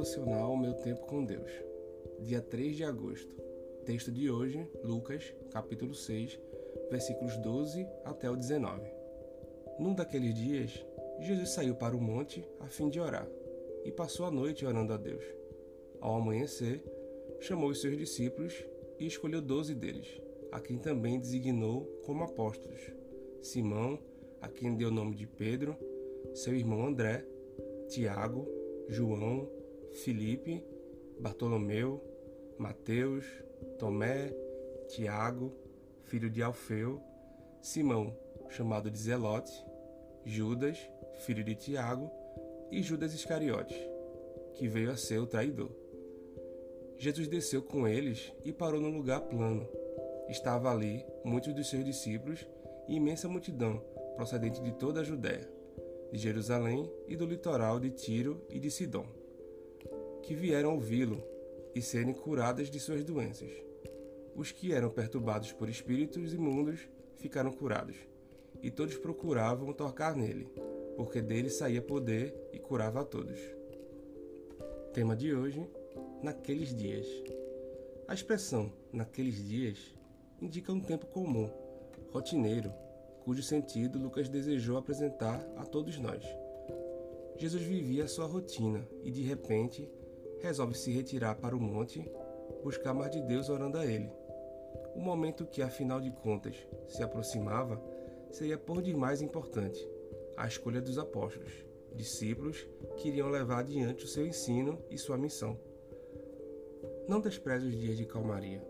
devocional Meu Tempo com Deus, dia 3 de agosto. Texto de hoje, Lucas, capítulo 6, versículos 12 até o 19. Num daqueles dias, Jesus saiu para o monte a fim de orar e passou a noite orando a Deus. Ao amanhecer, chamou os seus discípulos e escolheu doze deles, a quem também designou como apóstolos: Simão, a quem deu o nome de Pedro, seu irmão André, Tiago, João, Filipe, Bartolomeu, Mateus, Tomé, Tiago, filho de Alfeu, Simão, chamado de Zelote, Judas, filho de Tiago, e Judas Iscariotes, que veio a ser o traidor. Jesus desceu com eles e parou num lugar plano. Estava ali muitos dos seus discípulos e imensa multidão procedente de toda a Judéia de Jerusalém e do litoral de Tiro e de Sidom, que vieram ouvi-lo e serem curadas de suas doenças. Os que eram perturbados por espíritos imundos ficaram curados, e todos procuravam tocar nele, porque dele saía poder e curava a todos. Tema de hoje: naqueles dias. A expressão naqueles dias indica um tempo comum, rotineiro, cujo sentido Lucas desejou apresentar a todos nós. Jesus vivia a sua rotina e, de repente, resolve se retirar para o monte, buscar mais de Deus orando a Ele. O momento que, afinal de contas, se aproximava seria por demais importante a escolha dos apóstolos, discípulos que iriam levar adiante o seu ensino e sua missão. Não despreze os dias de calmaria,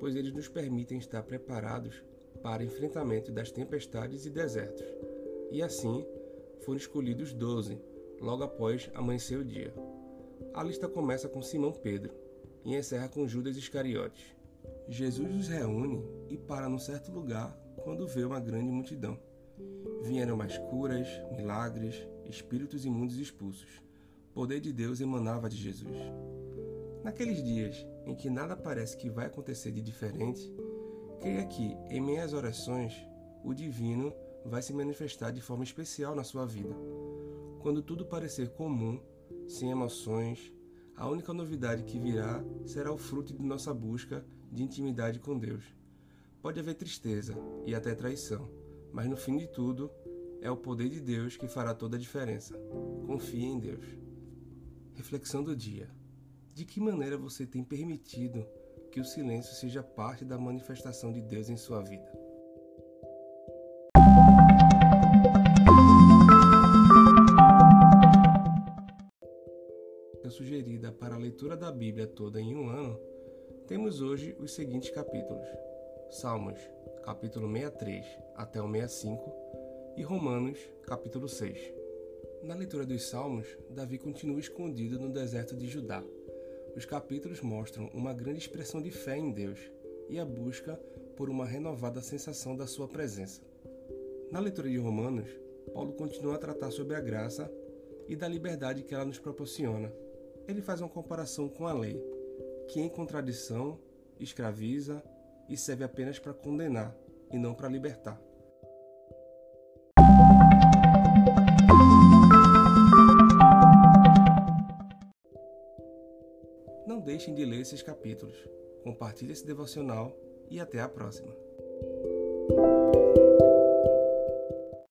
pois eles nos permitem estar preparados para enfrentamento das tempestades e desertos. E assim foram escolhidos doze, logo após amanhecer o dia. A lista começa com Simão Pedro e encerra com Judas Iscariotes. Jesus os reúne e para num certo lugar quando vê uma grande multidão. Vieram mais curas, milagres, espíritos imundos expulsos. O poder de Deus emanava de Jesus. Naqueles dias em que nada parece que vai acontecer de diferente, Creia que, em minhas orações, o divino vai se manifestar de forma especial na sua vida. Quando tudo parecer comum, sem emoções, a única novidade que virá será o fruto de nossa busca de intimidade com Deus. Pode haver tristeza e até traição, mas no fim de tudo, é o poder de Deus que fará toda a diferença. Confie em Deus. Reflexão do dia: De que maneira você tem permitido que o silêncio seja parte da manifestação de Deus em sua vida. Para a leitura da Bíblia toda em um ano, temos hoje os seguintes capítulos: Salmos, capítulo 63 até o 65, e Romanos, capítulo 6. Na leitura dos Salmos, Davi continua escondido no deserto de Judá os capítulos mostram uma grande expressão de fé em Deus e a busca por uma renovada sensação da sua presença. Na leitura de Romanos, Paulo continua a tratar sobre a graça e da liberdade que ela nos proporciona. Ele faz uma comparação com a lei, que em contradição escraviza e serve apenas para condenar e não para libertar. Não deixem de ler esses capítulos. Compartilhe esse devocional e até a próxima.